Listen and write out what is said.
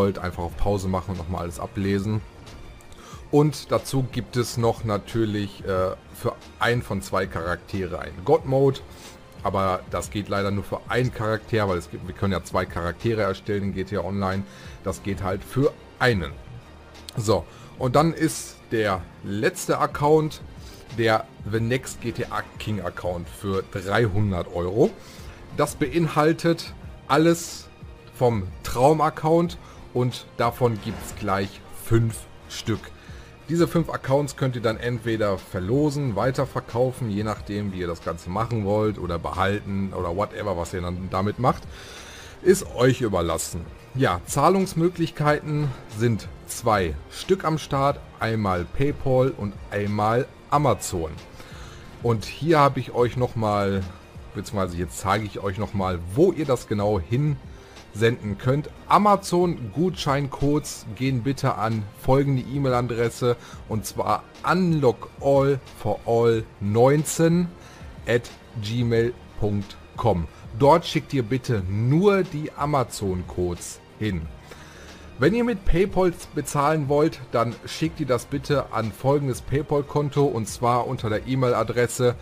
wollt, einfach auf Pause machen und nochmal alles ablesen. Und dazu gibt es noch natürlich äh, für einen von zwei Charaktere einen God-Mode. Aber das geht leider nur für einen Charakter, weil es gibt, wir können ja zwei Charaktere erstellen in GTA Online. Das geht halt für einen. So, und dann ist der letzte Account der The Next GTA King Account für 300 Euro. Das beinhaltet alles vom Traum-Account und davon gibt es gleich fünf Stück. Diese fünf Accounts könnt ihr dann entweder verlosen, weiterverkaufen, je nachdem wie ihr das Ganze machen wollt oder behalten oder whatever, was ihr dann damit macht. Ist euch überlassen. Ja, Zahlungsmöglichkeiten sind zwei Stück am Start, einmal PayPal und einmal Amazon. Und hier habe ich euch nochmal, beziehungsweise jetzt zeige ich euch nochmal, wo ihr das genau hin senden könnt. Amazon Gutscheincodes gehen bitte an folgende E-Mail-Adresse und zwar unlockallforall19 at gmail.com. Dort schickt ihr bitte nur die Amazon-Codes hin. Wenn ihr mit PayPal bezahlen wollt, dann schickt ihr das bitte an folgendes PayPal-Konto und zwar unter der E-Mail-Adresse